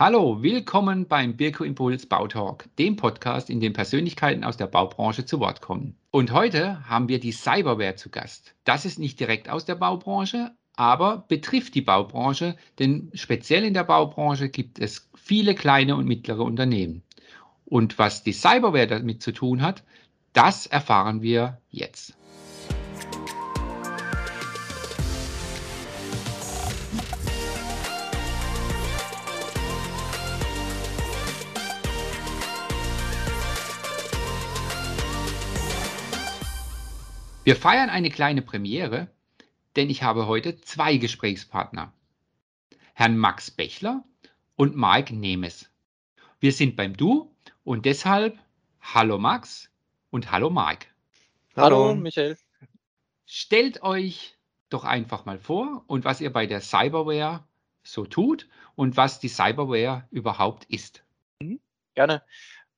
Hallo, willkommen beim Birko Impuls Bautalk, dem Podcast, in dem Persönlichkeiten aus der Baubranche zu Wort kommen. Und heute haben wir die Cyberware zu Gast. Das ist nicht direkt aus der Baubranche, aber betrifft die Baubranche, denn speziell in der Baubranche gibt es viele kleine und mittlere Unternehmen. Und was die Cyberware damit zu tun hat, das erfahren wir jetzt. Wir feiern eine kleine Premiere, denn ich habe heute zwei Gesprächspartner. Herrn Max Bechler und Mike Nemes. Wir sind beim Du und deshalb Hallo Max und Hallo Mike. Hallo, Hallo Michael. Stellt euch doch einfach mal vor und was ihr bei der Cyberware so tut und was die Cyberware überhaupt ist. Mhm, gerne.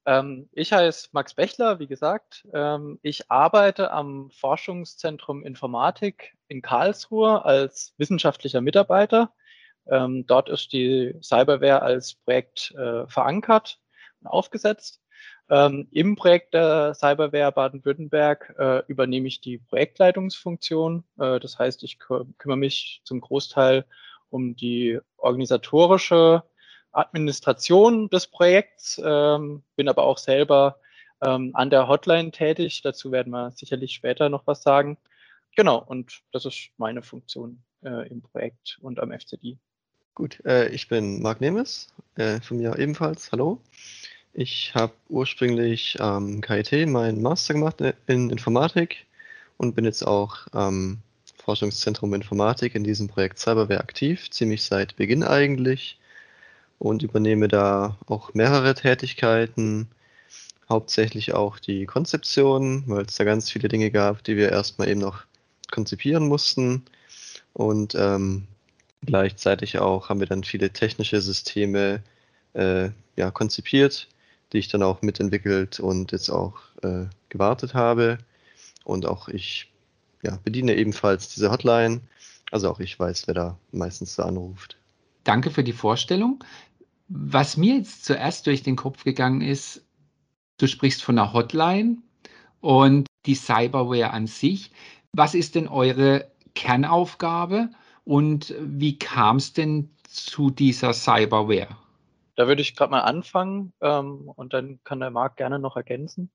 Ähm, ich heiße Max Bechler, wie gesagt. Ähm, ich arbeite am Forschungszentrum Informatik in Karlsruhe als wissenschaftlicher Mitarbeiter. Ähm, dort ist die Cyberware als Projekt äh, verankert und aufgesetzt. Im Projekt der Cyberware Baden-Württemberg äh, übernehme ich die Projektleitungsfunktion. Äh, das heißt, ich kümmere mich zum Großteil um die organisatorische Administration des Projekts, ähm, bin aber auch selber ähm, an der Hotline tätig. Dazu werden wir sicherlich später noch was sagen. Genau, und das ist meine Funktion äh, im Projekt und am FCD. Gut, äh, ich bin Marc Nemes, äh, von mir ebenfalls. Hallo. Ich habe ursprünglich am ähm, KIT meinen Master gemacht in Informatik und bin jetzt auch am Forschungszentrum Informatik in diesem Projekt Cyberware aktiv, ziemlich seit Beginn eigentlich und übernehme da auch mehrere Tätigkeiten, hauptsächlich auch die Konzeption, weil es da ganz viele Dinge gab, die wir erstmal eben noch konzipieren mussten. Und ähm, gleichzeitig auch haben wir dann viele technische Systeme äh, ja, konzipiert, die ich dann auch mitentwickelt und jetzt auch äh, gewartet habe. Und auch ich ja, bediene ebenfalls diese Hotline. Also auch ich weiß, wer da meistens so anruft. Danke für die Vorstellung. Was mir jetzt zuerst durch den Kopf gegangen ist, du sprichst von einer Hotline und die Cyberware an sich. Was ist denn eure Kernaufgabe und wie kam es denn zu dieser Cyberware? Da würde ich gerade mal anfangen ähm, und dann kann der Marc gerne noch ergänzen.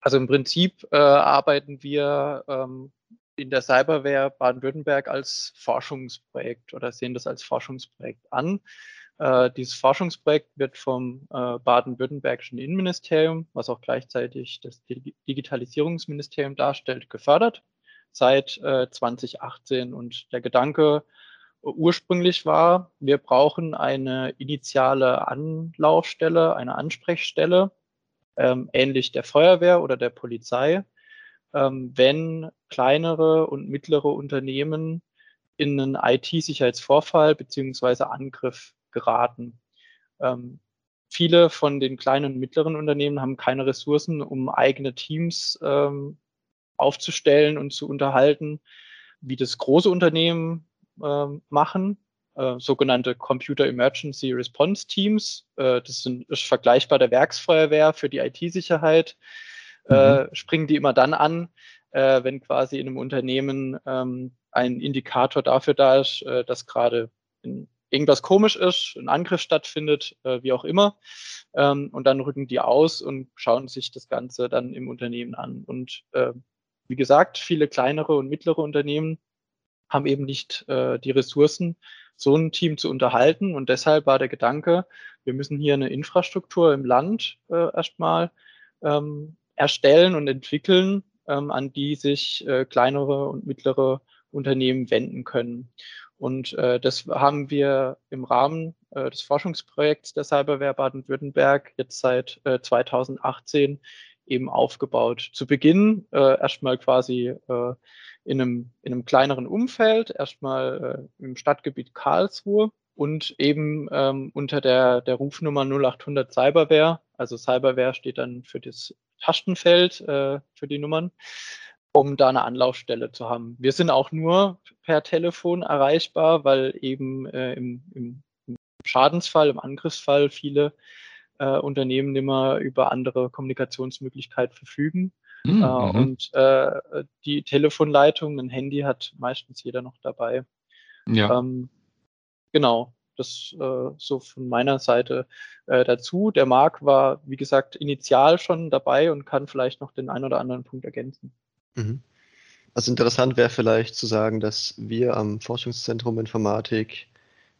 Also im Prinzip äh, arbeiten wir ähm, in der Cyberware Baden-Württemberg als Forschungsprojekt oder sehen das als Forschungsprojekt an. Äh, dieses Forschungsprojekt wird vom äh, baden-württembergischen Innenministerium, was auch gleichzeitig das Digitalisierungsministerium darstellt, gefördert seit äh, 2018. Und der Gedanke ursprünglich war, wir brauchen eine initiale Anlaufstelle, eine Ansprechstelle, ähm, ähnlich der Feuerwehr oder der Polizei, ähm, wenn kleinere und mittlere Unternehmen in einen IT-Sicherheitsvorfall beziehungsweise Angriff geraten. Ähm, viele von den kleinen und mittleren Unternehmen haben keine Ressourcen, um eigene Teams ähm, aufzustellen und zu unterhalten, wie das große Unternehmen ähm, machen, äh, sogenannte Computer Emergency Response Teams. Äh, das sind, ist vergleichbar der Werksfeuerwehr für die IT-Sicherheit. Äh, mhm. springen die immer dann an, äh, wenn quasi in einem Unternehmen ähm, ein Indikator dafür da ist, äh, dass gerade in irgendwas komisch ist, ein Angriff stattfindet, äh, wie auch immer. Ähm, und dann rücken die aus und schauen sich das Ganze dann im Unternehmen an. Und äh, wie gesagt, viele kleinere und mittlere Unternehmen haben eben nicht äh, die Ressourcen, so ein Team zu unterhalten. Und deshalb war der Gedanke, wir müssen hier eine Infrastruktur im Land äh, erstmal ähm, erstellen und entwickeln, ähm, an die sich äh, kleinere und mittlere Unternehmen wenden können. Und äh, das haben wir im Rahmen äh, des Forschungsprojekts der Cyberware Baden-Württemberg jetzt seit äh, 2018 eben aufgebaut. Zu Beginn äh, erstmal quasi äh, in, einem, in einem kleineren Umfeld, erstmal äh, im Stadtgebiet Karlsruhe und eben ähm, unter der, der Rufnummer 0800 Cyberware. Also Cyberware steht dann für das Tastenfeld äh, für die Nummern um da eine Anlaufstelle zu haben. Wir sind auch nur per Telefon erreichbar, weil eben äh, im, im Schadensfall, im Angriffsfall viele äh, Unternehmen mehr über andere Kommunikationsmöglichkeiten verfügen. Mhm. Äh, und äh, die Telefonleitung, ein Handy hat meistens jeder noch dabei. Ja. Ähm, genau, das äh, so von meiner Seite äh, dazu. Der Marc war, wie gesagt, initial schon dabei und kann vielleicht noch den einen oder anderen Punkt ergänzen. Mhm. Also interessant wäre vielleicht zu sagen, dass wir am Forschungszentrum Informatik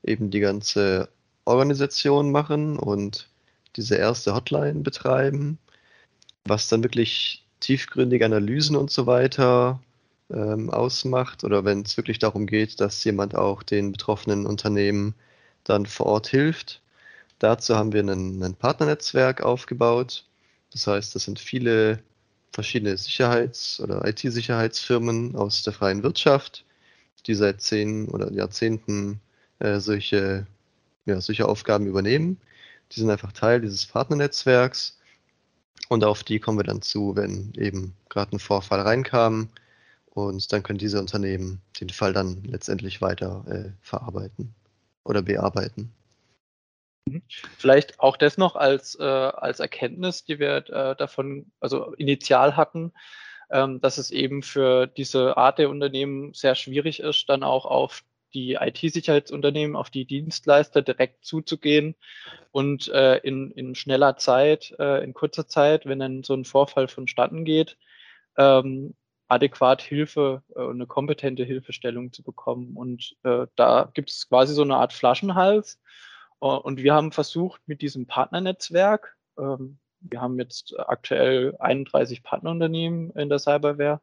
eben die ganze Organisation machen und diese erste Hotline betreiben, was dann wirklich tiefgründige Analysen und so weiter ähm, ausmacht oder wenn es wirklich darum geht, dass jemand auch den betroffenen Unternehmen dann vor Ort hilft. Dazu haben wir ein, Partnernetzwerk aufgebaut. Das heißt, das sind viele verschiedene Sicherheits- oder IT-Sicherheitsfirmen aus der freien Wirtschaft, die seit zehn oder Jahrzehnten äh, solche, ja, solche Aufgaben übernehmen. Die sind einfach Teil dieses Partnernetzwerks und auf die kommen wir dann zu, wenn eben gerade ein Vorfall reinkam und dann können diese Unternehmen den Fall dann letztendlich weiter äh, verarbeiten oder bearbeiten. Mhm. Vielleicht auch das noch als, äh, als Erkenntnis, die wir äh, davon, also initial hatten, ähm, dass es eben für diese Art der Unternehmen sehr schwierig ist, dann auch auf die IT-Sicherheitsunternehmen, auf die Dienstleister direkt zuzugehen und äh, in, in schneller Zeit, äh, in kurzer Zeit, wenn dann so ein Vorfall vonstatten geht, ähm, adäquat Hilfe äh, und eine kompetente Hilfestellung zu bekommen. Und äh, da gibt es quasi so eine Art Flaschenhals. Uh, und wir haben versucht, mit diesem Partnernetzwerk, ähm, wir haben jetzt aktuell 31 Partnerunternehmen in der Cyberware,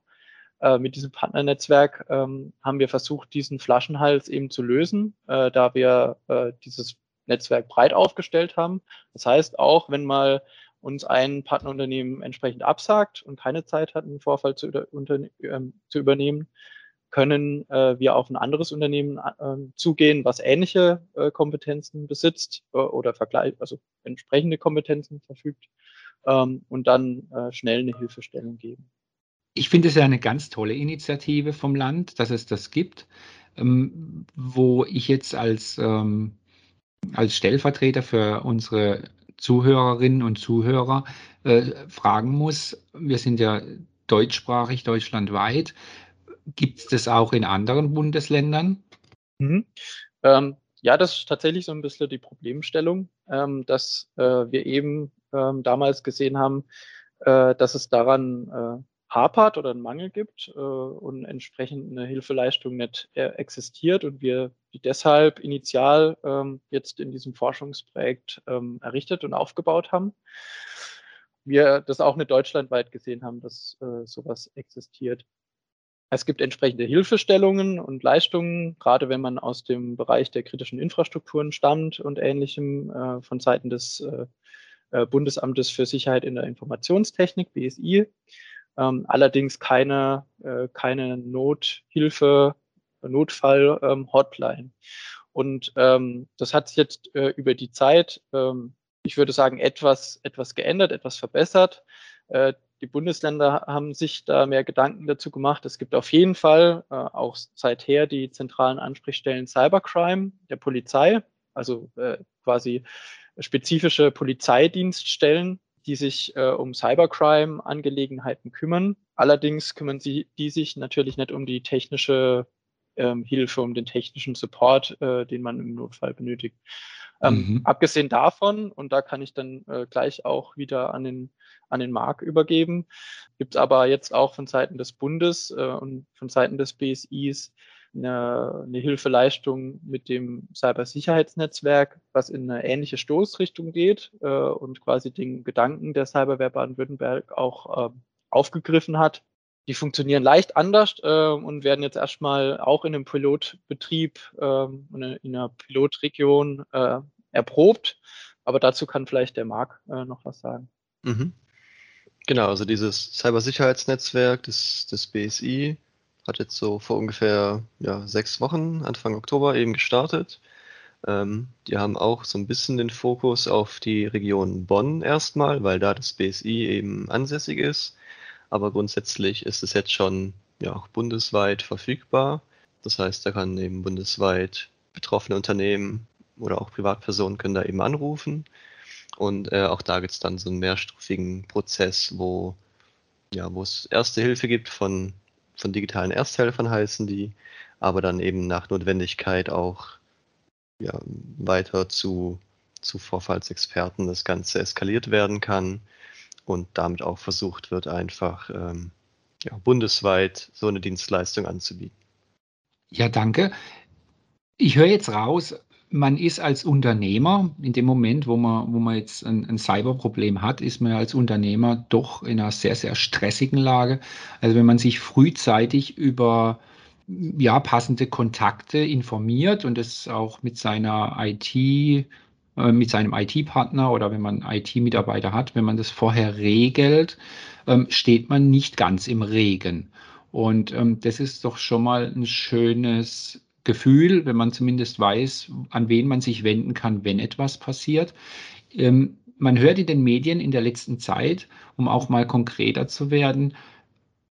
äh, mit diesem Partnernetzwerk ähm, haben wir versucht, diesen Flaschenhals eben zu lösen, äh, da wir äh, dieses Netzwerk breit aufgestellt haben. Das heißt, auch wenn mal uns ein Partnerunternehmen entsprechend absagt und keine Zeit hat, einen Vorfall zu, ähm, zu übernehmen, können äh, wir auf ein anderes Unternehmen äh, zugehen, was ähnliche äh, Kompetenzen besitzt äh, oder vergleich, also entsprechende Kompetenzen verfügt ähm, und dann äh, schnell eine Hilfestellung geben. Ich finde es ja eine ganz tolle Initiative vom Land, dass es das gibt, ähm, wo ich jetzt als, ähm, als Stellvertreter für unsere Zuhörerinnen und Zuhörer äh, fragen muss. Wir sind ja deutschsprachig deutschlandweit. Gibt es das auch in anderen Bundesländern? Mhm. Ähm, ja, das ist tatsächlich so ein bisschen die Problemstellung, ähm, dass äh, wir eben ähm, damals gesehen haben, äh, dass es daran äh, hapert oder einen Mangel gibt äh, und entsprechend eine Hilfeleistung nicht äh, existiert und wir die deshalb initial ähm, jetzt in diesem Forschungsprojekt ähm, errichtet und aufgebaut haben. Wir das auch nicht deutschlandweit gesehen haben, dass äh, sowas existiert. Es gibt entsprechende Hilfestellungen und Leistungen, gerade wenn man aus dem Bereich der kritischen Infrastrukturen stammt und ähnlichem äh, von Seiten des äh, äh Bundesamtes für Sicherheit in der Informationstechnik, BSI. Ähm, allerdings keine, äh, keine Nothilfe, Notfall-Hotline. Ähm, und ähm, das hat sich jetzt äh, über die Zeit, ähm, ich würde sagen, etwas, etwas geändert, etwas verbessert. Die Bundesländer haben sich da mehr Gedanken dazu gemacht. Es gibt auf jeden Fall äh, auch seither die zentralen Ansprechstellen Cybercrime der Polizei, also äh, quasi spezifische Polizeidienststellen, die sich äh, um Cybercrime-Angelegenheiten kümmern. Allerdings kümmern sie die sich natürlich nicht um die technische ähm, Hilfe, um den technischen Support, äh, den man im Notfall benötigt. Ähm, mhm. Abgesehen davon, und da kann ich dann äh, gleich auch wieder an den, an den Markt übergeben, gibt es aber jetzt auch von Seiten des Bundes äh, und von Seiten des BSIs eine, eine Hilfeleistung mit dem Cybersicherheitsnetzwerk, was in eine ähnliche Stoßrichtung geht äh, und quasi den Gedanken der Cyberwehr Baden-Württemberg auch äh, aufgegriffen hat. Die funktionieren leicht anders äh, und werden jetzt erstmal auch in einem Pilotbetrieb, äh, in einer Pilotregion äh, erprobt. Aber dazu kann vielleicht der Marc äh, noch was sagen. Mhm. Genau, also dieses Cybersicherheitsnetzwerk des, des BSI hat jetzt so vor ungefähr ja, sechs Wochen, Anfang Oktober eben gestartet. Ähm, die haben auch so ein bisschen den Fokus auf die Region Bonn erstmal, weil da das BSI eben ansässig ist. Aber grundsätzlich ist es jetzt schon ja, auch bundesweit verfügbar. Das heißt, da kann eben bundesweit betroffene Unternehmen oder auch Privatpersonen können da eben anrufen. Und äh, auch da gibt es dann so einen mehrstufigen Prozess, wo ja, es Erste Hilfe gibt von, von digitalen Ersthelfern heißen die, aber dann eben nach Notwendigkeit auch ja, weiter zu, zu Vorfallsexperten das Ganze eskaliert werden kann und damit auch versucht wird, einfach ähm, ja, bundesweit so eine Dienstleistung anzubieten. Ja, danke. Ich höre jetzt raus, man ist als Unternehmer, in dem Moment, wo man, wo man jetzt ein, ein Cyberproblem hat, ist man als Unternehmer doch in einer sehr, sehr stressigen Lage. Also wenn man sich frühzeitig über ja, passende Kontakte informiert und es auch mit seiner IT, äh, mit seinem IT-Partner oder wenn man IT-Mitarbeiter hat, wenn man das vorher regelt, ähm, steht man nicht ganz im Regen. Und ähm, das ist doch schon mal ein schönes Gefühl, wenn man zumindest weiß, an wen man sich wenden kann, wenn etwas passiert. Ähm, man hört in den Medien in der letzten Zeit, um auch mal konkreter zu werden,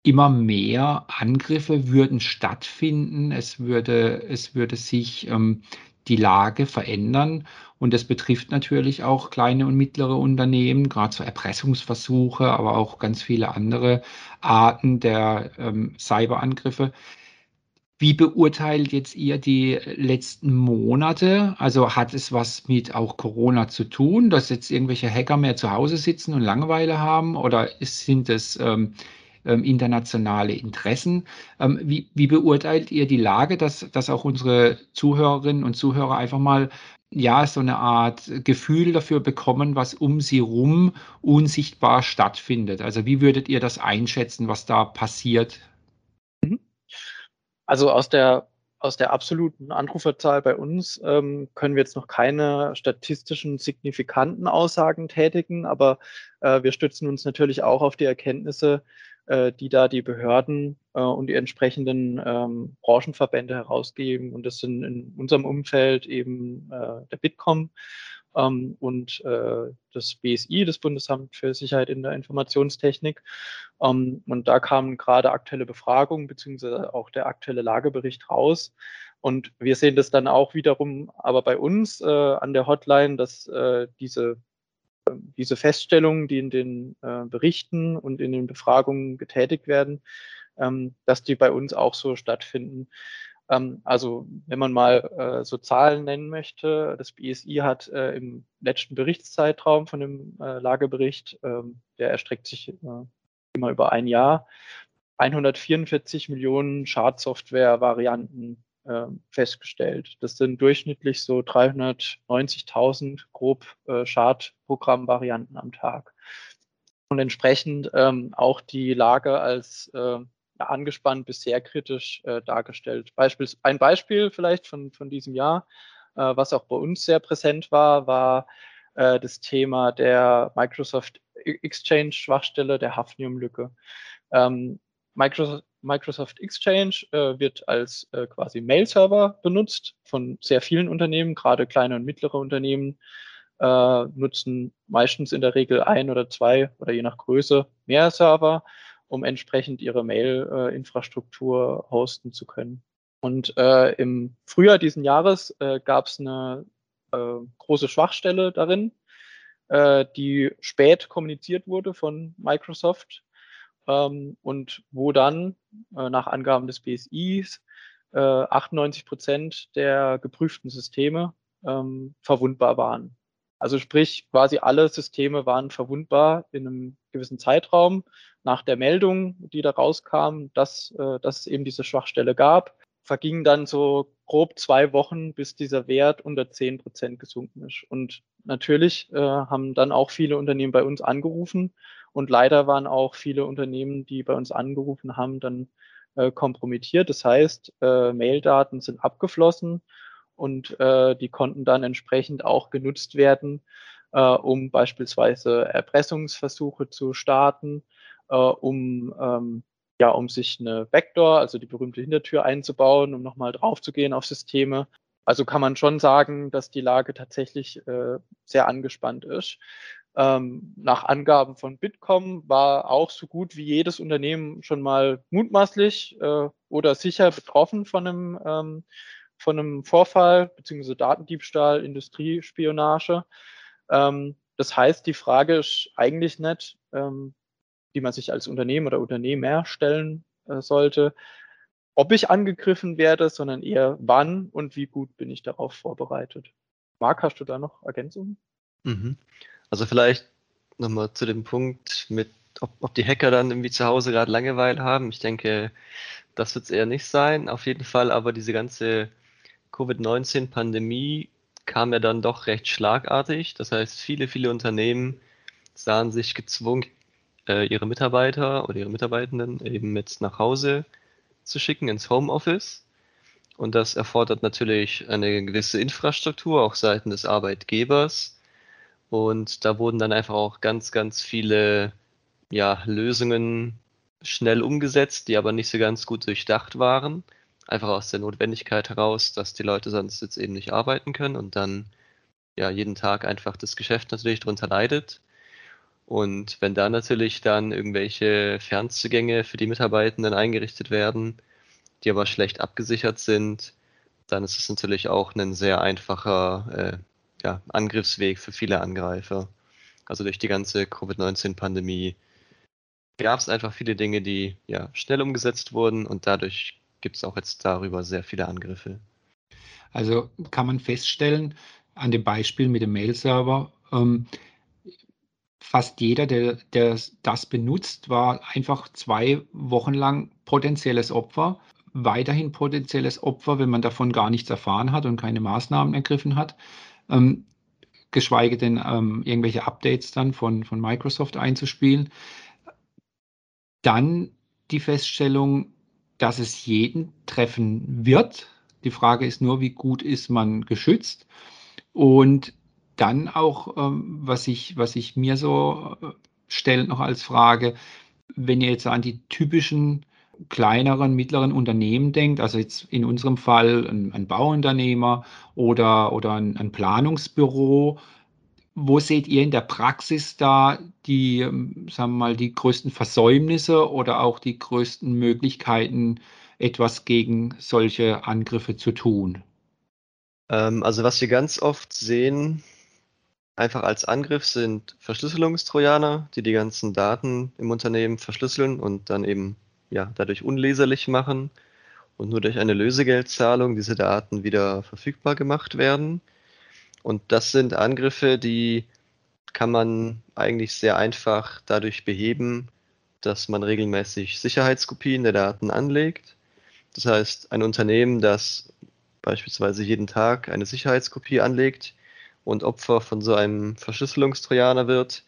immer mehr Angriffe würden stattfinden. Es würde, es würde sich ähm, die Lage verändern. Und das betrifft natürlich auch kleine und mittlere Unternehmen, gerade so Erpressungsversuche, aber auch ganz viele andere Arten der ähm, Cyberangriffe. Wie beurteilt jetzt ihr die letzten Monate? Also hat es was mit auch Corona zu tun, dass jetzt irgendwelche Hacker mehr zu Hause sitzen und Langeweile haben? Oder sind es ähm, ähm, internationale Interessen? Ähm, wie, wie, beurteilt ihr die Lage, dass, dass auch unsere Zuhörerinnen und Zuhörer einfach mal ja, so eine Art Gefühl dafür bekommen, was um sie rum unsichtbar stattfindet. Also wie würdet ihr das einschätzen, was da passiert also aus der, aus der absoluten Anruferzahl bei uns ähm, können wir jetzt noch keine statistischen signifikanten Aussagen tätigen, aber äh, wir stützen uns natürlich auch auf die Erkenntnisse, äh, die da die Behörden äh, und die entsprechenden ähm, Branchenverbände herausgeben. Und das sind in unserem Umfeld eben äh, der Bitkom ähm, und äh, das BSI, das Bundesamt für Sicherheit in der Informationstechnik. Ähm, und da kamen gerade aktuelle Befragungen beziehungsweise auch der aktuelle Lagebericht raus. Und wir sehen das dann auch wiederum aber bei uns äh, an der Hotline, dass äh, diese, äh, diese Feststellungen, die in den äh, Berichten und in den Befragungen getätigt werden, ähm, dass die bei uns auch so stattfinden. Ähm, also wenn man mal äh, so Zahlen nennen möchte, das BSI hat äh, im letzten Berichtszeitraum von dem äh, Lagebericht, ähm, der erstreckt sich äh, immer über ein Jahr, 144 Millionen Schadsoftware-Varianten äh, festgestellt. Das sind durchschnittlich so 390.000 grob äh, Schadprogrammvarianten am Tag. Und entsprechend ähm, auch die Lage als äh, angespannt bis sehr kritisch äh, dargestellt. Beispiels, ein Beispiel vielleicht von, von diesem Jahr, äh, was auch bei uns sehr präsent war, war äh, das Thema der Microsoft Exchange Schwachstelle der Hafnium-Lücke. Ähm, Microsoft, Microsoft, Exchange äh, wird als äh, quasi Mail-Server benutzt von sehr vielen Unternehmen, gerade kleine und mittlere Unternehmen äh, nutzen meistens in der Regel ein oder zwei oder je nach Größe mehr Server um entsprechend ihre Mail-Infrastruktur hosten zu können. Und äh, im Frühjahr diesen Jahres äh, gab es eine äh, große Schwachstelle darin, äh, die spät kommuniziert wurde von Microsoft ähm, und wo dann äh, nach Angaben des BSIs 98 äh, Prozent der geprüften Systeme ähm, verwundbar waren. Also sprich, quasi alle Systeme waren verwundbar in einem gewissen Zeitraum nach der Meldung, die da rauskam, dass, äh, dass es eben diese Schwachstelle gab, vergingen dann so grob zwei Wochen, bis dieser Wert unter zehn Prozent gesunken ist. Und natürlich äh, haben dann auch viele Unternehmen bei uns angerufen und leider waren auch viele Unternehmen, die bei uns angerufen haben, dann äh, kompromittiert. Das heißt, äh, Maildaten sind abgeflossen und äh, die konnten dann entsprechend auch genutzt werden, äh, um beispielsweise Erpressungsversuche zu starten, äh, um ähm, ja, um sich eine Backdoor, also die berühmte Hintertür einzubauen, um nochmal draufzugehen auf Systeme. Also kann man schon sagen, dass die Lage tatsächlich äh, sehr angespannt ist. Ähm, nach Angaben von Bitkom war auch so gut wie jedes Unternehmen schon mal mutmaßlich äh, oder sicher betroffen von einem ähm, von einem Vorfall beziehungsweise Datendiebstahl, Industriespionage. Ähm, das heißt, die Frage ist eigentlich nicht, ähm, die man sich als Unternehmen oder Unternehmer stellen äh, sollte, ob ich angegriffen werde, sondern eher wann und wie gut bin ich darauf vorbereitet. Marc, hast du da noch Ergänzungen? Mhm. Also vielleicht nochmal zu dem Punkt mit, ob, ob die Hacker dann irgendwie zu Hause gerade Langeweile haben. Ich denke, das wird es eher nicht sein. Auf jeden Fall aber diese ganze Covid-19-Pandemie kam ja dann doch recht schlagartig. Das heißt, viele, viele Unternehmen sahen sich gezwungen, äh, ihre Mitarbeiter oder ihre Mitarbeitenden eben mit nach Hause zu schicken ins Homeoffice. Und das erfordert natürlich eine gewisse Infrastruktur, auch seitens des Arbeitgebers. Und da wurden dann einfach auch ganz, ganz viele ja, Lösungen schnell umgesetzt, die aber nicht so ganz gut durchdacht waren. Einfach aus der Notwendigkeit heraus, dass die Leute sonst jetzt eben nicht arbeiten können und dann ja jeden Tag einfach das Geschäft natürlich darunter leidet. Und wenn da natürlich dann irgendwelche Fernzugänge für die Mitarbeitenden eingerichtet werden, die aber schlecht abgesichert sind, dann ist es natürlich auch ein sehr einfacher äh, ja, Angriffsweg für viele Angreifer. Also durch die ganze Covid-19-Pandemie gab es einfach viele Dinge, die ja schnell umgesetzt wurden und dadurch gibt es auch jetzt darüber sehr viele Angriffe. Also kann man feststellen, an dem Beispiel mit dem Mail-Server, ähm, fast jeder, der, der das benutzt, war einfach zwei Wochen lang potenzielles Opfer, weiterhin potenzielles Opfer, wenn man davon gar nichts erfahren hat und keine Maßnahmen ergriffen hat. Ähm, geschweige denn ähm, irgendwelche Updates dann von, von Microsoft einzuspielen. Dann die Feststellung, dass es jeden treffen wird. Die Frage ist nur, wie gut ist man geschützt? Und dann auch, ähm, was, ich, was ich mir so äh, stellt noch als Frage, wenn ihr jetzt an die typischen kleineren, mittleren Unternehmen denkt, also jetzt in unserem Fall ein, ein Bauunternehmer oder, oder ein, ein, Planungsbüro, wo seht ihr in der Praxis da die, ähm, sagen wir mal, die größten Versäumnisse oder auch die größten Möglichkeiten, etwas gegen solche Angriffe zu tun? Ähm, also was wir ganz oft sehen, einfach als Angriff sind Verschlüsselungstrojaner, die die ganzen Daten im Unternehmen verschlüsseln und dann eben ja, dadurch unleserlich machen und nur durch eine Lösegeldzahlung diese Daten wieder verfügbar gemacht werden. Und das sind Angriffe, die kann man eigentlich sehr einfach dadurch beheben, dass man regelmäßig Sicherheitskopien der Daten anlegt. Das heißt, ein Unternehmen, das beispielsweise jeden Tag eine Sicherheitskopie anlegt, und Opfer von so einem Verschlüsselungstrojaner wird,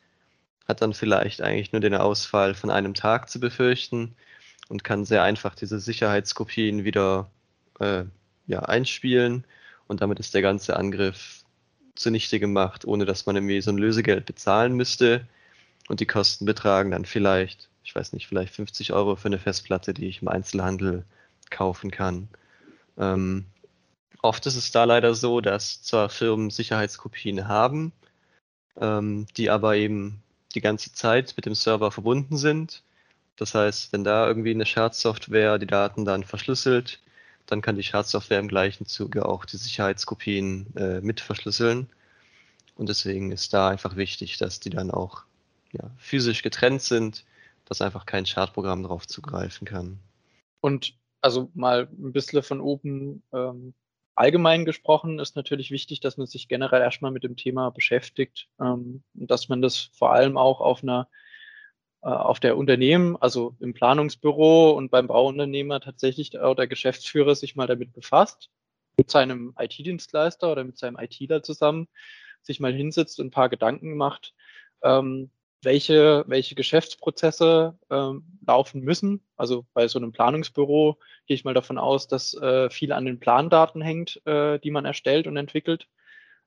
hat dann vielleicht eigentlich nur den Ausfall von einem Tag zu befürchten und kann sehr einfach diese Sicherheitskopien wieder äh, ja, einspielen und damit ist der ganze Angriff zunichte gemacht, ohne dass man irgendwie so ein Lösegeld bezahlen müsste und die Kosten betragen dann vielleicht, ich weiß nicht, vielleicht 50 Euro für eine Festplatte, die ich im Einzelhandel kaufen kann. Ähm, Oft ist es da leider so, dass zwar Firmen Sicherheitskopien haben, ähm, die aber eben die ganze Zeit mit dem Server verbunden sind. Das heißt, wenn da irgendwie eine Schadsoftware die Daten dann verschlüsselt, dann kann die Schadsoftware im gleichen Zuge auch die Sicherheitskopien äh, mit verschlüsseln. Und deswegen ist da einfach wichtig, dass die dann auch ja, physisch getrennt sind, dass einfach kein Schadprogramm darauf zugreifen kann. Und also mal ein bisschen von oben ähm, allgemein gesprochen ist natürlich wichtig, dass man sich generell erstmal mit dem Thema beschäftigt, ähm, dass man das vor allem auch auf einer auf der Unternehmen, also im Planungsbüro und beim Bauunternehmer tatsächlich auch der Geschäftsführer sich mal damit befasst, mit seinem IT-Dienstleister oder mit seinem ITler zusammen, sich mal hinsetzt und ein paar Gedanken macht, ähm, welche, welche Geschäftsprozesse ähm, laufen müssen. Also bei so einem Planungsbüro gehe ich mal davon aus, dass äh, viel an den Plandaten hängt, äh, die man erstellt und entwickelt.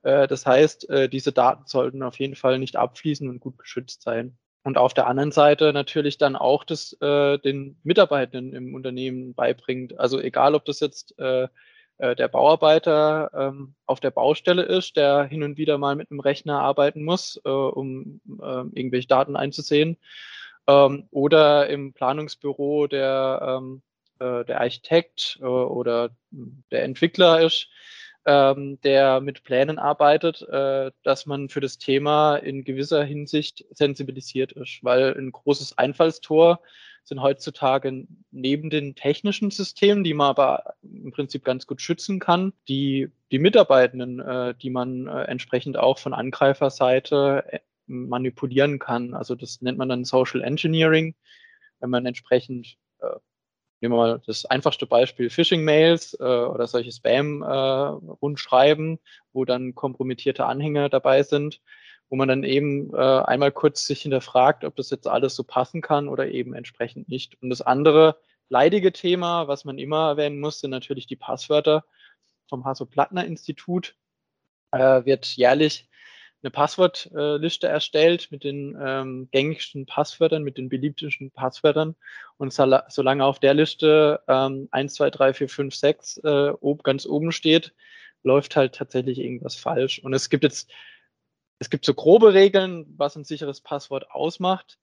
Äh, das heißt, äh, diese Daten sollten auf jeden Fall nicht abfließen und gut geschützt sein. Und auf der anderen Seite natürlich dann auch das äh, den Mitarbeitenden im Unternehmen beibringt. Also egal, ob das jetzt äh, äh, der Bauarbeiter ähm, auf der Baustelle ist, der hin und wieder mal mit einem Rechner arbeiten muss, äh, um äh, irgendwelche Daten einzusehen. Ähm, oder im Planungsbüro der, ähm, äh, der Architekt äh, oder der Entwickler ist, ähm, der mit Plänen arbeitet, äh, dass man für das Thema in gewisser Hinsicht sensibilisiert ist, weil ein großes Einfallstor sind heutzutage neben den technischen Systemen, die man aber im Prinzip ganz gut schützen kann, die, die Mitarbeitenden, äh, die man äh, entsprechend auch von Angreiferseite äh, manipulieren kann. Also das nennt man dann Social Engineering, wenn man entsprechend äh, Nehmen wir mal das einfachste Beispiel Phishing-Mails äh, oder solche Spam-Rundschreiben, äh, wo dann kompromittierte Anhänge dabei sind, wo man dann eben äh, einmal kurz sich hinterfragt, ob das jetzt alles so passen kann oder eben entsprechend nicht. Und das andere leidige Thema, was man immer erwähnen muss, sind natürlich die Passwörter vom Hasso-Plattner-Institut. Äh, wird jährlich eine Passwortliste erstellt mit den ähm, gängigsten Passwörtern, mit den beliebtesten Passwörtern. Und solange auf der Liste ähm, 1, 2, 3, 4, 5, 6 äh, ob, ganz oben steht, läuft halt tatsächlich irgendwas falsch. Und es gibt jetzt, es gibt so grobe Regeln, was ein sicheres Passwort ausmacht.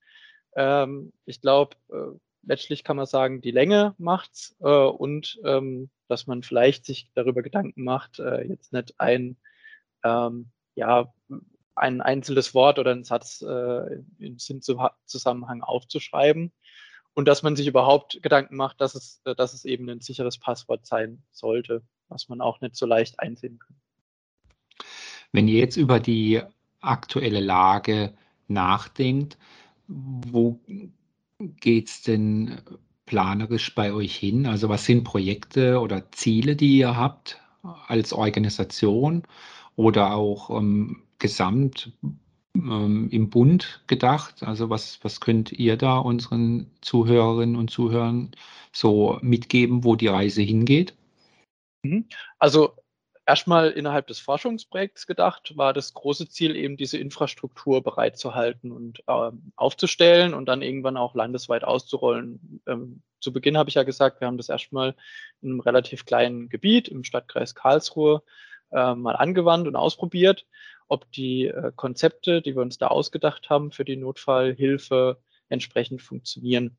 Ähm, ich glaube, äh, letztlich kann man sagen, die Länge macht's äh, und ähm, dass man vielleicht sich darüber Gedanken macht, äh, jetzt nicht ein ähm, ja, ein einzelnes Wort oder einen Satz äh, im Sinnzusammenhang aufzuschreiben und dass man sich überhaupt Gedanken macht, dass es, äh, dass es eben ein sicheres Passwort sein sollte, was man auch nicht so leicht einsehen kann. Wenn ihr jetzt über die aktuelle Lage nachdenkt, wo geht es denn planerisch bei euch hin? Also was sind Projekte oder Ziele, die ihr habt als Organisation? oder auch ähm, gesamt ähm, im Bund gedacht? Also was, was könnt ihr da unseren Zuhörerinnen und Zuhörern so mitgeben, wo die Reise hingeht? Mhm. Also erstmal innerhalb des Forschungsprojekts gedacht, war das große Ziel eben diese Infrastruktur bereitzuhalten und ähm, aufzustellen und dann irgendwann auch landesweit auszurollen. Ähm, zu Beginn habe ich ja gesagt, wir haben das erstmal in einem relativ kleinen Gebiet im Stadtkreis Karlsruhe äh, mal angewandt und ausprobiert, ob die äh, Konzepte, die wir uns da ausgedacht haben für die Notfallhilfe, entsprechend funktionieren.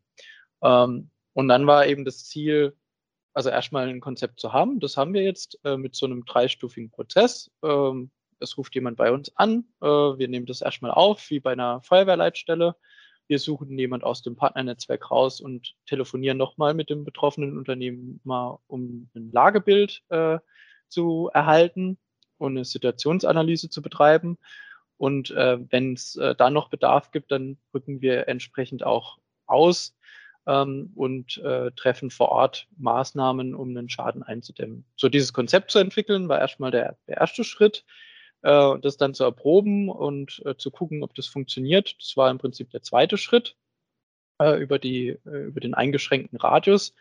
Ähm, und dann war eben das Ziel, also erstmal ein Konzept zu haben. Das haben wir jetzt äh, mit so einem dreistufigen Prozess. Ähm, es ruft jemand bei uns an. Äh, wir nehmen das erstmal auf, wie bei einer Feuerwehrleitstelle. Wir suchen jemand aus dem Partnernetzwerk raus und telefonieren nochmal mit dem betroffenen Unternehmen mal um ein Lagebild äh, zu erhalten und eine Situationsanalyse zu betreiben. Und äh, wenn es äh, da noch Bedarf gibt, dann rücken wir entsprechend auch aus ähm, und äh, treffen vor Ort Maßnahmen, um einen Schaden einzudämmen. So dieses Konzept zu entwickeln, war erstmal der, der erste Schritt. Äh, das dann zu erproben und äh, zu gucken, ob das funktioniert. Das war im Prinzip der zweite Schritt äh, über, die, äh, über den eingeschränkten Radius.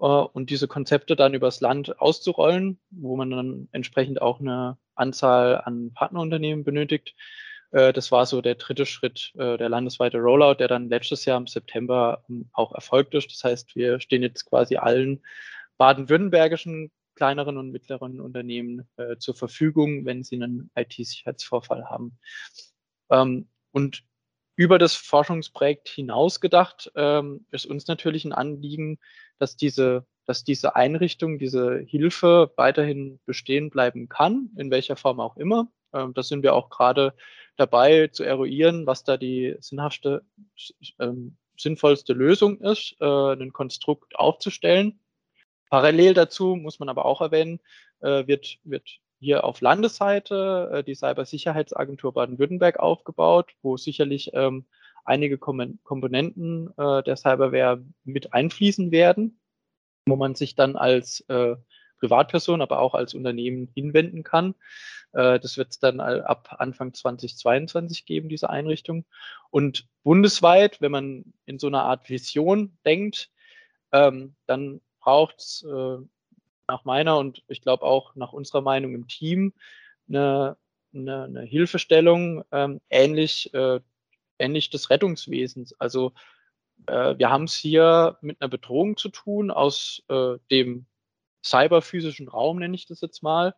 Äh, und diese Konzepte dann übers Land auszurollen, wo man dann entsprechend auch eine Anzahl an Partnerunternehmen benötigt. Äh, das war so der dritte Schritt, äh, der landesweite Rollout, der dann letztes Jahr im September ähm, auch erfolgt ist. Das heißt, wir stehen jetzt quasi allen baden-württembergischen kleineren und mittleren Unternehmen zur Verfügung, wenn sie einen IT-Sicherheitsvorfall haben. Ähm, und über das Forschungsprojekt hinaus gedacht, ähm, ist uns natürlich ein Anliegen, dass diese, dass diese Einrichtung, diese Hilfe weiterhin bestehen bleiben kann, in welcher Form auch immer. Ähm, da sind wir auch gerade dabei zu eruieren, was da die sinnhafte, ähm, sinnvollste Lösung ist, äh, ein Konstrukt aufzustellen. Parallel dazu muss man aber auch erwähnen, äh, wird, wird hier auf Landesseite äh, die Cybersicherheitsagentur Baden-Württemberg aufgebaut, wo sicherlich ähm, einige Kom Komponenten äh, der Cyberware mit einfließen werden, wo man sich dann als äh, Privatperson, aber auch als Unternehmen hinwenden kann. Äh, das wird es dann ab Anfang 2022 geben, diese Einrichtung. Und bundesweit, wenn man in so einer Art Vision denkt, ähm, dann braucht es äh, nach meiner und ich glaube auch nach unserer Meinung im Team eine, eine, eine Hilfestellung ähm, ähnlich äh, ähnlich des Rettungswesens. Also äh, wir haben es hier mit einer Bedrohung zu tun aus äh, dem cyberphysischen Raum, nenne ich das jetzt mal,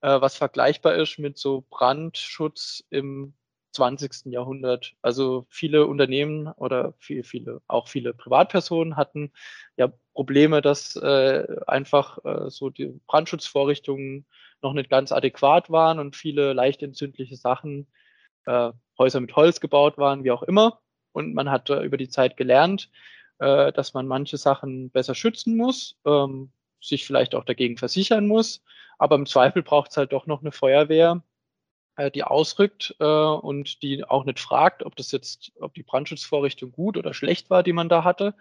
äh, was vergleichbar ist mit so Brandschutz im 20. Jahrhundert. Also viele Unternehmen oder viele, viele, auch viele Privatpersonen hatten ja Probleme, dass äh, einfach äh, so die Brandschutzvorrichtungen noch nicht ganz adäquat waren und viele leicht entzündliche Sachen, äh, Häuser mit Holz gebaut waren, wie auch immer. Und man hat äh, über die Zeit gelernt, äh, dass man manche Sachen besser schützen muss, ähm, sich vielleicht auch dagegen versichern muss. Aber im Zweifel braucht es halt doch noch eine Feuerwehr, äh, die ausrückt und die auch nicht fragt, ob das jetzt, ob die Brandschutzvorrichtung gut oder schlecht war, die man da hatte,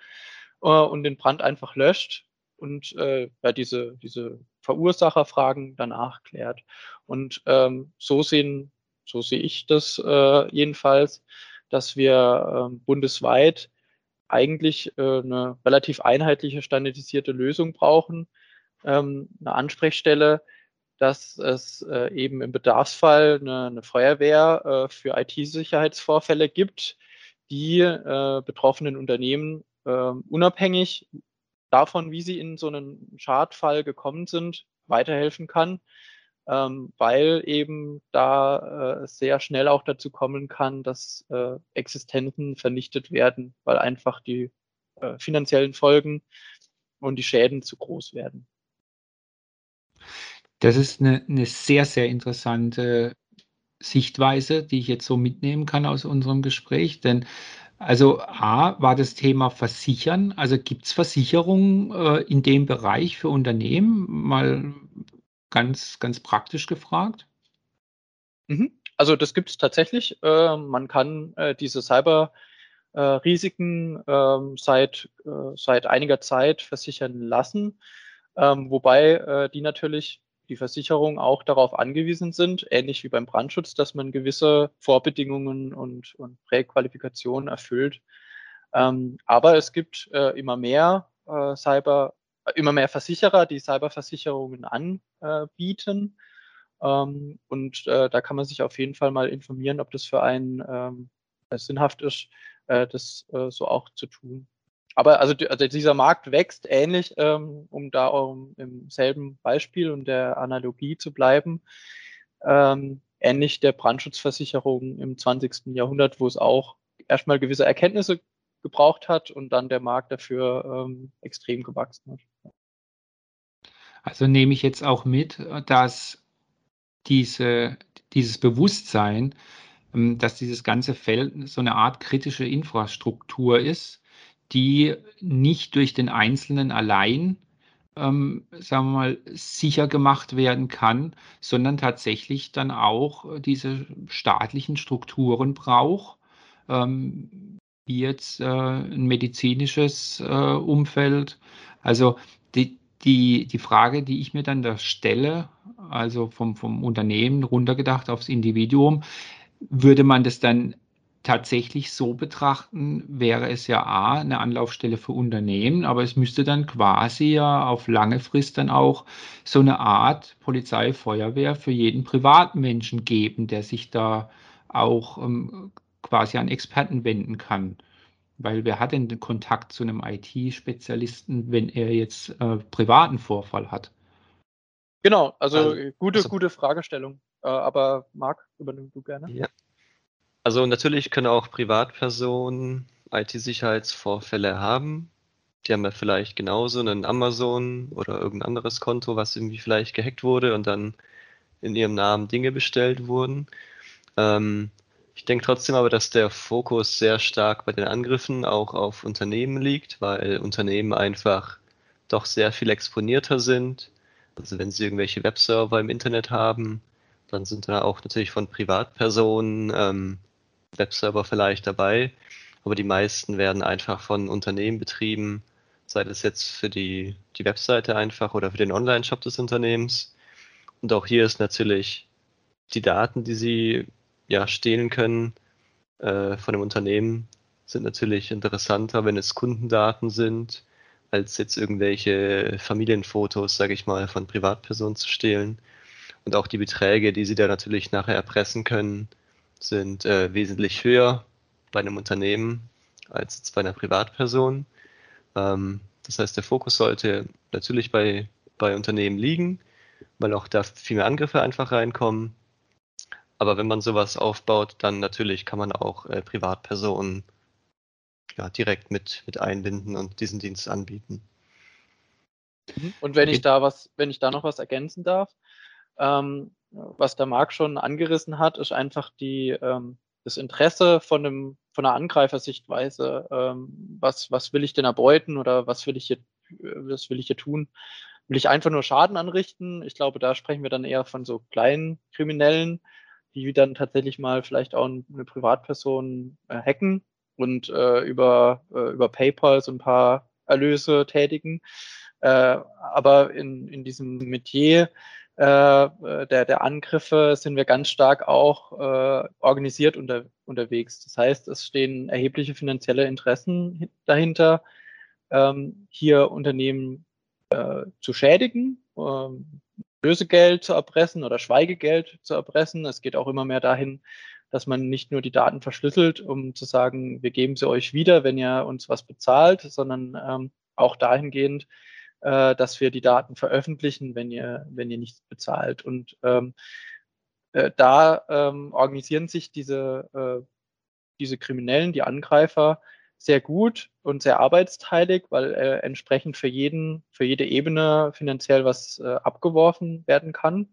und den Brand einfach löscht und ja, diese, diese Verursacherfragen danach klärt. Und ähm, so sehen, so sehe ich das äh, jedenfalls, dass wir äh, bundesweit eigentlich äh, eine relativ einheitliche, standardisierte Lösung brauchen, ähm, eine Ansprechstelle, dass es äh, eben im Bedarfsfall eine, eine Feuerwehr äh, für IT-Sicherheitsvorfälle gibt, die äh, betroffenen Unternehmen äh, unabhängig davon, wie sie in so einen Schadfall gekommen sind, weiterhelfen kann, ähm, weil eben da äh, sehr schnell auch dazu kommen kann, dass äh, Existenzen vernichtet werden, weil einfach die äh, finanziellen Folgen und die Schäden zu groß werden. Das ist eine, eine sehr, sehr interessante Sichtweise, die ich jetzt so mitnehmen kann aus unserem Gespräch. Denn also A war das Thema Versichern. Also gibt es Versicherungen äh, in dem Bereich für Unternehmen? Mal ganz, ganz praktisch gefragt. Mhm. Also das gibt es tatsächlich. Äh, man kann äh, diese Cyber-Risiken ähm, seit, äh, seit einiger Zeit versichern lassen, ähm, wobei äh, die natürlich die Versicherungen auch darauf angewiesen sind, ähnlich wie beim Brandschutz, dass man gewisse Vorbedingungen und, und Präqualifikationen erfüllt. Ähm, aber es gibt äh, immer mehr äh, Cyber, immer mehr Versicherer, die Cyberversicherungen anbieten. Ähm, und äh, da kann man sich auf jeden Fall mal informieren, ob das für einen ähm, sinnhaft ist, äh, das äh, so auch zu tun aber also, also dieser Markt wächst ähnlich, ähm, um da im selben Beispiel und der Analogie zu bleiben, ähnlich der Brandschutzversicherung im 20. Jahrhundert, wo es auch erstmal gewisse Erkenntnisse gebraucht hat und dann der Markt dafür ähm, extrem gewachsen hat. Also nehme ich jetzt auch mit, dass diese, dieses Bewusstsein, ähm, dass dieses ganze Feld so eine Art kritische Infrastruktur ist, die nicht durch den Einzelnen allein, ähm, sagen wir mal, sicher gemacht werden kann, sondern tatsächlich dann auch diese staatlichen Strukturen braucht, ähm, wie jetzt äh, ein medizinisches äh, Umfeld. Also die, die, die Frage, die ich mir dann da stelle, also vom, vom Unternehmen runtergedacht aufs Individuum, würde man das dann tatsächlich so betrachten, wäre es ja A, eine Anlaufstelle für Unternehmen, aber es müsste dann quasi ja auf lange Frist dann auch so eine Art Polizei, Feuerwehr für jeden Privatmenschen geben, der sich da auch ähm, quasi an Experten wenden kann. Weil wer hat denn den Kontakt zu einem IT-Spezialisten, wenn er jetzt äh, privaten Vorfall hat? Genau, also, also gute, also, gute Fragestellung. Äh, aber Marc, übernimm du gerne. Ja, also natürlich können auch Privatpersonen IT-Sicherheitsvorfälle haben. Die haben ja vielleicht genauso einen Amazon oder irgendein anderes Konto, was irgendwie vielleicht gehackt wurde und dann in ihrem Namen Dinge bestellt wurden. Ähm, ich denke trotzdem aber, dass der Fokus sehr stark bei den Angriffen auch auf Unternehmen liegt, weil Unternehmen einfach doch sehr viel exponierter sind. Also wenn sie irgendwelche Webserver im Internet haben, dann sind da auch natürlich von Privatpersonen ähm, Webserver vielleicht dabei, aber die meisten werden einfach von Unternehmen betrieben, sei das jetzt für die, die Webseite einfach oder für den Online-Shop des Unternehmens. Und auch hier ist natürlich die Daten, die sie ja stehlen können äh, von dem Unternehmen, sind natürlich interessanter, wenn es Kundendaten sind, als jetzt irgendwelche Familienfotos, sage ich mal, von Privatpersonen zu stehlen. Und auch die Beträge, die sie da natürlich nachher erpressen können, sind äh, wesentlich höher bei einem Unternehmen als bei einer Privatperson. Ähm, das heißt, der Fokus sollte natürlich bei, bei Unternehmen liegen, weil auch da viel mehr Angriffe einfach reinkommen. Aber wenn man sowas aufbaut, dann natürlich kann man auch äh, Privatpersonen ja, direkt mit, mit einbinden und diesen Dienst anbieten. Mhm. Und wenn ich da was, wenn ich da noch was ergänzen darf, ähm, was der Marc schon angerissen hat, ist einfach die, ähm, das Interesse von einem, von einer Angreifersichtweise, ähm, was, was will ich denn erbeuten oder was will ich hier, was will ich hier tun? Will ich einfach nur Schaden anrichten? Ich glaube, da sprechen wir dann eher von so kleinen Kriminellen, die dann tatsächlich mal vielleicht auch eine Privatperson äh, hacken und äh, über, äh, über PayPal so ein paar Erlöse tätigen. Äh, aber in, in diesem Metier äh, der, der Angriffe sind wir ganz stark auch äh, organisiert unter, unterwegs. Das heißt, es stehen erhebliche finanzielle Interessen dahinter, ähm, hier Unternehmen äh, zu schädigen, Lösegeld zu erpressen oder Schweigegeld zu erpressen. Es geht auch immer mehr dahin, dass man nicht nur die Daten verschlüsselt, um zu sagen, wir geben sie euch wieder, wenn ihr uns was bezahlt, sondern ähm, auch dahingehend, äh, dass wir die Daten veröffentlichen, wenn ihr, wenn ihr nichts bezahlt. Und ähm, äh, da ähm, organisieren sich diese, äh, diese Kriminellen, die Angreifer, sehr gut und sehr arbeitsteilig, weil äh, entsprechend für jeden, für jede Ebene finanziell was äh, abgeworfen werden kann.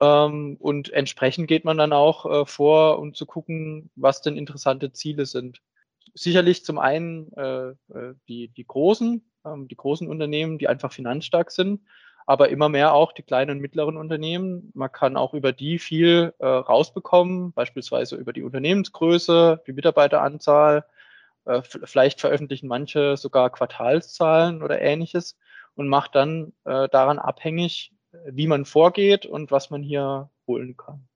Ähm, und entsprechend geht man dann auch äh, vor, um zu gucken, was denn interessante Ziele sind. Sicherlich zum einen äh, äh die, die großen, ähm, die großen Unternehmen, die einfach finanzstark sind, aber immer mehr auch die kleinen und mittleren Unternehmen. Man kann auch über die viel äh, rausbekommen, beispielsweise über die Unternehmensgröße, die Mitarbeiteranzahl. Äh, vielleicht veröffentlichen manche sogar Quartalszahlen oder ähnliches und macht dann äh, daran abhängig, wie man vorgeht und was man hier holen kann.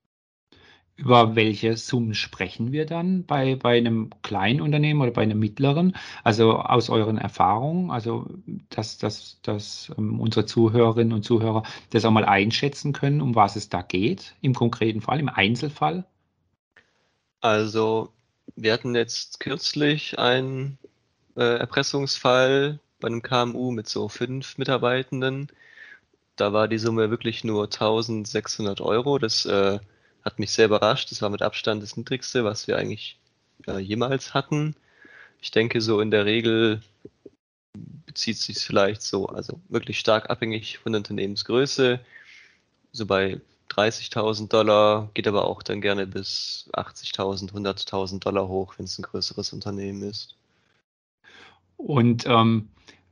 Über welche Summen sprechen wir dann bei, bei einem kleinen Unternehmen oder bei einem mittleren? Also aus euren Erfahrungen, also dass, dass, dass ähm, unsere Zuhörerinnen und Zuhörer das auch mal einschätzen können, um was es da geht, im konkreten Fall, im Einzelfall? Also wir hatten jetzt kürzlich einen äh, Erpressungsfall bei einem KMU mit so fünf Mitarbeitenden. Da war die Summe wirklich nur 1600 Euro. Das äh, hat mich sehr überrascht. Das war mit Abstand das niedrigste, was wir eigentlich äh, jemals hatten. Ich denke, so in der Regel bezieht sich vielleicht so, also wirklich stark abhängig von der Unternehmensgröße. So bei 30.000 Dollar geht aber auch dann gerne bis 80.000, 100.000 Dollar hoch, wenn es ein größeres Unternehmen ist. Und ähm,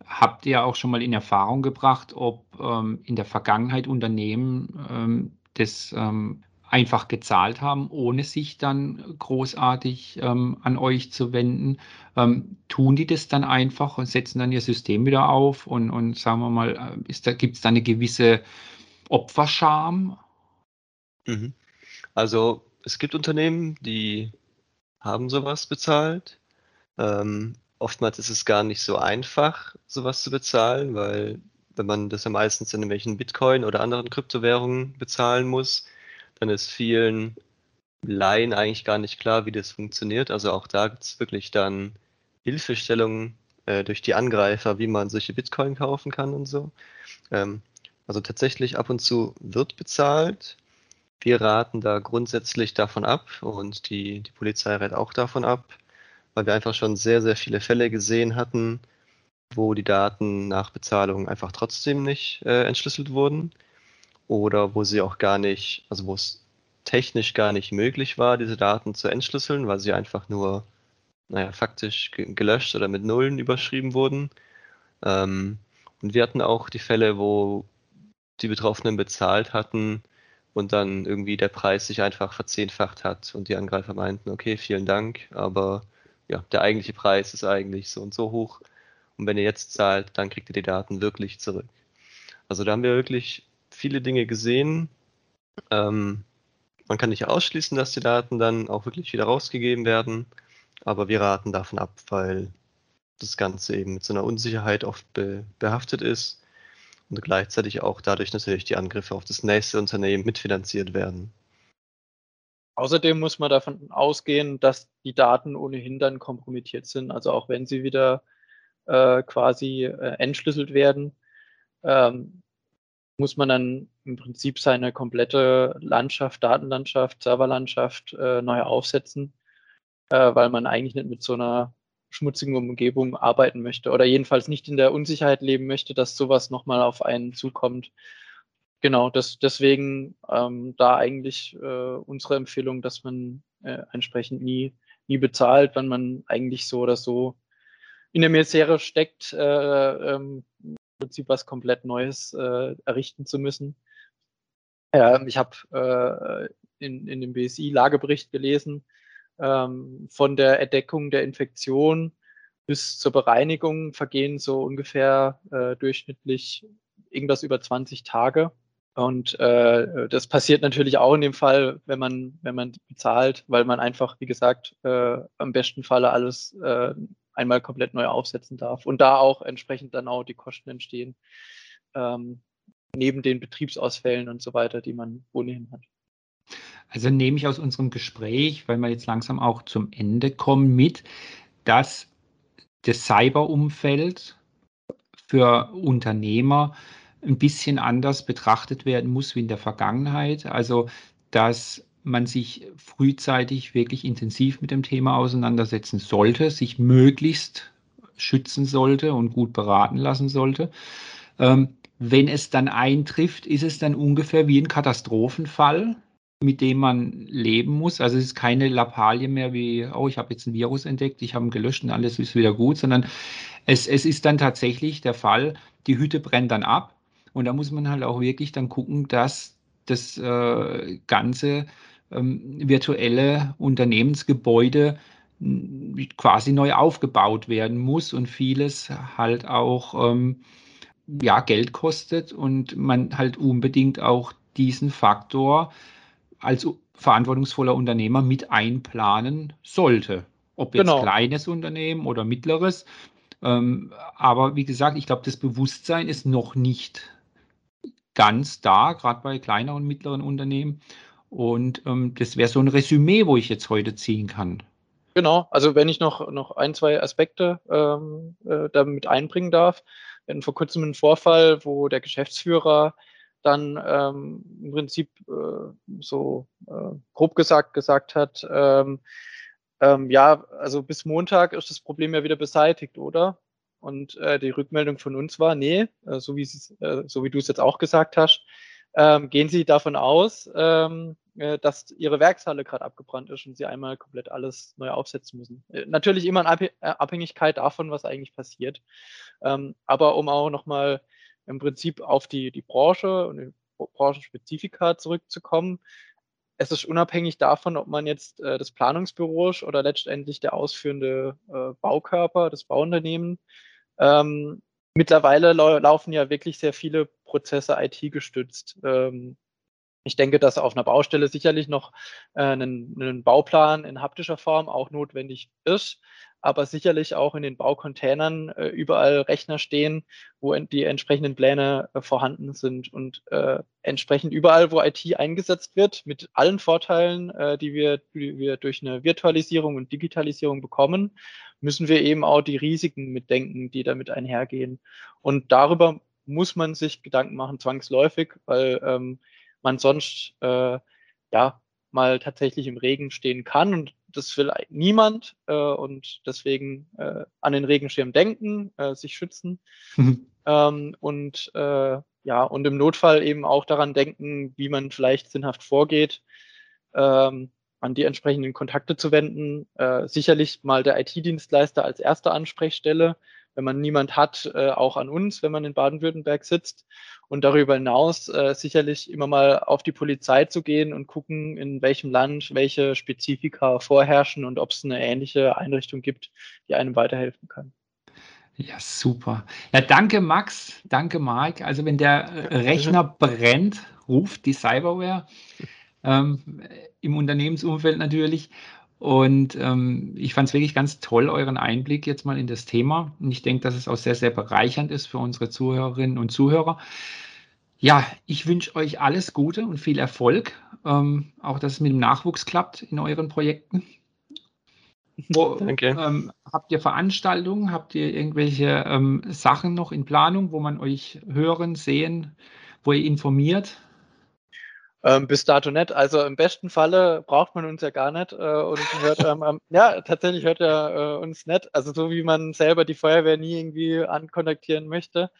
habt ihr auch schon mal in Erfahrung gebracht, ob ähm, in der Vergangenheit Unternehmen ähm, das ähm, einfach gezahlt haben, ohne sich dann großartig ähm, an euch zu wenden, ähm, tun die das dann einfach und setzen dann ihr System wieder auf und, und sagen wir mal, äh, gibt es da eine gewisse Opferscham? Mhm. Also es gibt Unternehmen, die haben sowas bezahlt. Ähm, oftmals ist es gar nicht so einfach, sowas zu bezahlen, weil wenn man das ja meistens in irgendwelchen Bitcoin oder anderen Kryptowährungen bezahlen muss, dann ist vielen Laien eigentlich gar nicht klar, wie das funktioniert. Also auch da gibt es wirklich dann Hilfestellungen äh, durch die Angreifer, wie man solche Bitcoin kaufen kann und so. Ähm, also tatsächlich ab und zu wird bezahlt. Wir raten da grundsätzlich davon ab und die, die Polizei rät auch davon ab, weil wir einfach schon sehr, sehr viele Fälle gesehen hatten, wo die Daten nach Bezahlung einfach trotzdem nicht äh, entschlüsselt wurden oder wo sie auch gar nicht, also wo es technisch gar nicht möglich war, diese Daten zu entschlüsseln, weil sie einfach nur, naja, faktisch gelöscht oder mit Nullen überschrieben wurden. Ähm, und wir hatten auch die Fälle, wo die Betroffenen bezahlt hatten und dann irgendwie der Preis sich einfach verzehnfacht hat und die Angreifer meinten, okay, vielen Dank, aber ja, der eigentliche Preis ist eigentlich so und so hoch. Und wenn ihr jetzt zahlt, dann kriegt ihr die Daten wirklich zurück. Also da haben wir wirklich viele Dinge gesehen. Ähm, man kann nicht ausschließen, dass die Daten dann auch wirklich wieder rausgegeben werden, aber wir raten davon ab, weil das Ganze eben mit so einer Unsicherheit oft be behaftet ist und gleichzeitig auch dadurch natürlich die Angriffe auf das nächste Unternehmen mitfinanziert werden. Außerdem muss man davon ausgehen, dass die Daten ohnehin dann kompromittiert sind. Also auch wenn sie wieder äh, quasi äh, entschlüsselt werden, ähm, muss man dann im Prinzip seine komplette Landschaft, Datenlandschaft, Serverlandschaft äh, neu aufsetzen, äh, weil man eigentlich nicht mit so einer schmutzigen Umgebung arbeiten möchte oder jedenfalls nicht in der Unsicherheit leben möchte, dass sowas nochmal auf einen zukommt. Genau, das, deswegen ähm, da eigentlich äh, unsere Empfehlung, dass man äh, entsprechend nie, nie bezahlt, wenn man eigentlich so oder so in der Misere steckt, äh, ähm, im Prinzip was komplett Neues äh, errichten zu müssen. Ja, ich habe äh, in, in dem BSI-Lagebericht gelesen, ähm, von der Entdeckung der Infektion bis zur Bereinigung vergehen so ungefähr äh, durchschnittlich irgendwas über 20 Tage. Und äh, das passiert natürlich auch in dem Fall, wenn man, wenn man bezahlt, weil man einfach, wie gesagt, äh, am besten Falle alles äh, einmal komplett neu aufsetzen darf. Und da auch entsprechend dann auch die Kosten entstehen, ähm, neben den Betriebsausfällen und so weiter, die man ohnehin hat. Also nehme ich aus unserem Gespräch, weil wir jetzt langsam auch zum Ende kommen, mit, dass das Cyberumfeld für Unternehmer ein bisschen anders betrachtet werden muss wie in der Vergangenheit. Also, dass man sich frühzeitig wirklich intensiv mit dem Thema auseinandersetzen sollte, sich möglichst schützen sollte und gut beraten lassen sollte. Ähm, wenn es dann eintrifft, ist es dann ungefähr wie ein Katastrophenfall, mit dem man leben muss. Also es ist keine Lappalie mehr wie, oh, ich habe jetzt ein Virus entdeckt, ich habe ihn gelöscht und alles ist wieder gut, sondern es, es ist dann tatsächlich der Fall, die Hütte brennt dann ab und da muss man halt auch wirklich dann gucken, dass das äh, ganze ähm, virtuelle Unternehmensgebäude quasi neu aufgebaut werden muss und vieles halt auch ähm, ja, Geld kostet und man halt unbedingt auch diesen Faktor als verantwortungsvoller Unternehmer mit einplanen sollte. Ob jetzt genau. kleines Unternehmen oder mittleres. Ähm, aber wie gesagt, ich glaube, das Bewusstsein ist noch nicht ganz da, gerade bei kleineren und mittleren Unternehmen. Und ähm, das wäre so ein Resümee, wo ich jetzt heute ziehen kann. Genau, also wenn ich noch, noch ein, zwei Aspekte ähm, äh, damit einbringen darf. Wir hatten vor kurzem einen Vorfall, wo der Geschäftsführer dann ähm, im Prinzip äh, so äh, grob gesagt gesagt hat, ähm, ähm, ja, also bis Montag ist das Problem ja wieder beseitigt, oder? Und äh, die Rückmeldung von uns war, nee, äh, so, wie äh, so wie du es jetzt auch gesagt hast, ähm, gehen Sie davon aus, ähm, äh, dass Ihre Werkshalle gerade abgebrannt ist und Sie einmal komplett alles neu aufsetzen müssen. Äh, natürlich immer in Abhängigkeit davon, was eigentlich passiert. Ähm, aber um auch nochmal im Prinzip auf die, die Branche und die Branchenspezifika zurückzukommen, es ist unabhängig davon, ob man jetzt äh, das Planungsbüro ist oder letztendlich der ausführende äh, Baukörper, das Bauunternehmen. Ähm, mittlerweile lau laufen ja wirklich sehr viele Prozesse IT gestützt. Ähm, ich denke, dass auf einer Baustelle sicherlich noch äh, ein Bauplan in haptischer Form auch notwendig ist aber sicherlich auch in den Baucontainern äh, überall Rechner stehen, wo die entsprechenden Pläne äh, vorhanden sind und äh, entsprechend überall, wo IT eingesetzt wird, mit allen Vorteilen, äh, die, wir, die wir durch eine Virtualisierung und Digitalisierung bekommen, müssen wir eben auch die Risiken mitdenken, die damit einhergehen. Und darüber muss man sich Gedanken machen, zwangsläufig, weil ähm, man sonst äh, ja mal tatsächlich im Regen stehen kann und das will niemand äh, und deswegen äh, an den Regenschirm denken, äh, sich schützen mhm. ähm, und äh, ja und im Notfall eben auch daran denken, wie man vielleicht sinnhaft vorgeht, ähm, an die entsprechenden Kontakte zu wenden. Äh, sicherlich mal der IT-Dienstleister als erste Ansprechstelle, wenn man niemand hat, äh, auch an uns, wenn man in Baden-Württemberg sitzt. Und darüber hinaus äh, sicherlich immer mal auf die Polizei zu gehen und gucken, in welchem Land welche Spezifika vorherrschen und ob es eine ähnliche Einrichtung gibt, die einem weiterhelfen kann. Ja, super. Ja, danke Max, danke Marc. Also wenn der Rechner brennt, ruft die Cyberware ähm, im Unternehmensumfeld natürlich. Und ähm, ich fand es wirklich ganz toll, euren Einblick jetzt mal in das Thema. Und ich denke, dass es auch sehr, sehr bereichernd ist für unsere Zuhörerinnen und Zuhörer. Ja, ich wünsche euch alles Gute und viel Erfolg. Ähm, auch, dass es mit dem Nachwuchs klappt in euren Projekten. Wo, Danke. Ähm, habt ihr Veranstaltungen? Habt ihr irgendwelche ähm, Sachen noch in Planung, wo man euch hören, sehen, wo ihr informiert? Ähm, bis dato nicht. Also im besten Falle braucht man uns ja gar nicht äh, und hört, ähm, ja, tatsächlich hört er äh, uns nicht. Also so wie man selber die Feuerwehr nie irgendwie ankontaktieren möchte.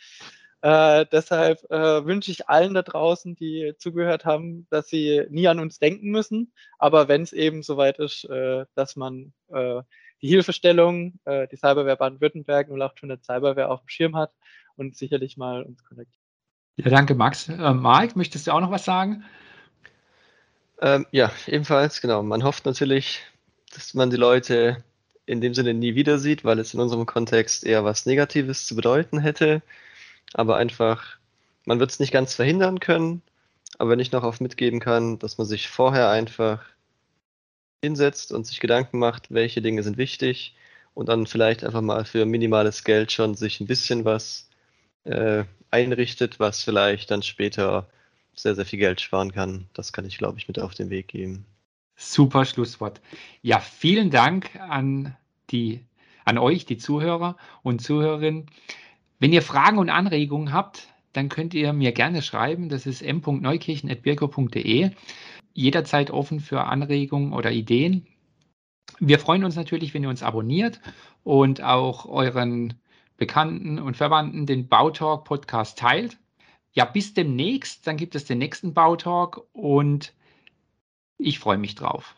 Äh, deshalb äh, wünsche ich allen da draußen, die zugehört haben, dass sie nie an uns denken müssen. Aber wenn es eben soweit ist, äh, dass man äh, die Hilfestellung, die Cyberwehr Baden-Württemberg 0800 Cyberwehr auf dem Schirm hat und sicherlich mal uns kontaktiert. Ja, danke, Max. Marc, möchtest du auch noch was sagen? Ähm, ja, ebenfalls, genau. Man hofft natürlich, dass man die Leute in dem Sinne nie wieder sieht, weil es in unserem Kontext eher was Negatives zu bedeuten hätte. Aber einfach, man wird es nicht ganz verhindern können. Aber wenn ich noch auf mitgeben kann, dass man sich vorher einfach hinsetzt und sich Gedanken macht, welche Dinge sind wichtig und dann vielleicht einfach mal für minimales Geld schon sich ein bisschen was äh, einrichtet, was vielleicht dann später sehr, sehr viel Geld sparen kann. Das kann ich, glaube ich, mit auf den Weg geben. Super Schlusswort. Ja, vielen Dank an die, an euch, die Zuhörer und Zuhörerinnen. Wenn ihr Fragen und Anregungen habt, dann könnt ihr mir gerne schreiben. Das ist m.neukirchen.birko.de. Jederzeit offen für Anregungen oder Ideen. Wir freuen uns natürlich, wenn ihr uns abonniert und auch euren Bekannten und Verwandten den Bautalk Podcast teilt. Ja, bis demnächst. Dann gibt es den nächsten Bautalk und ich freue mich drauf.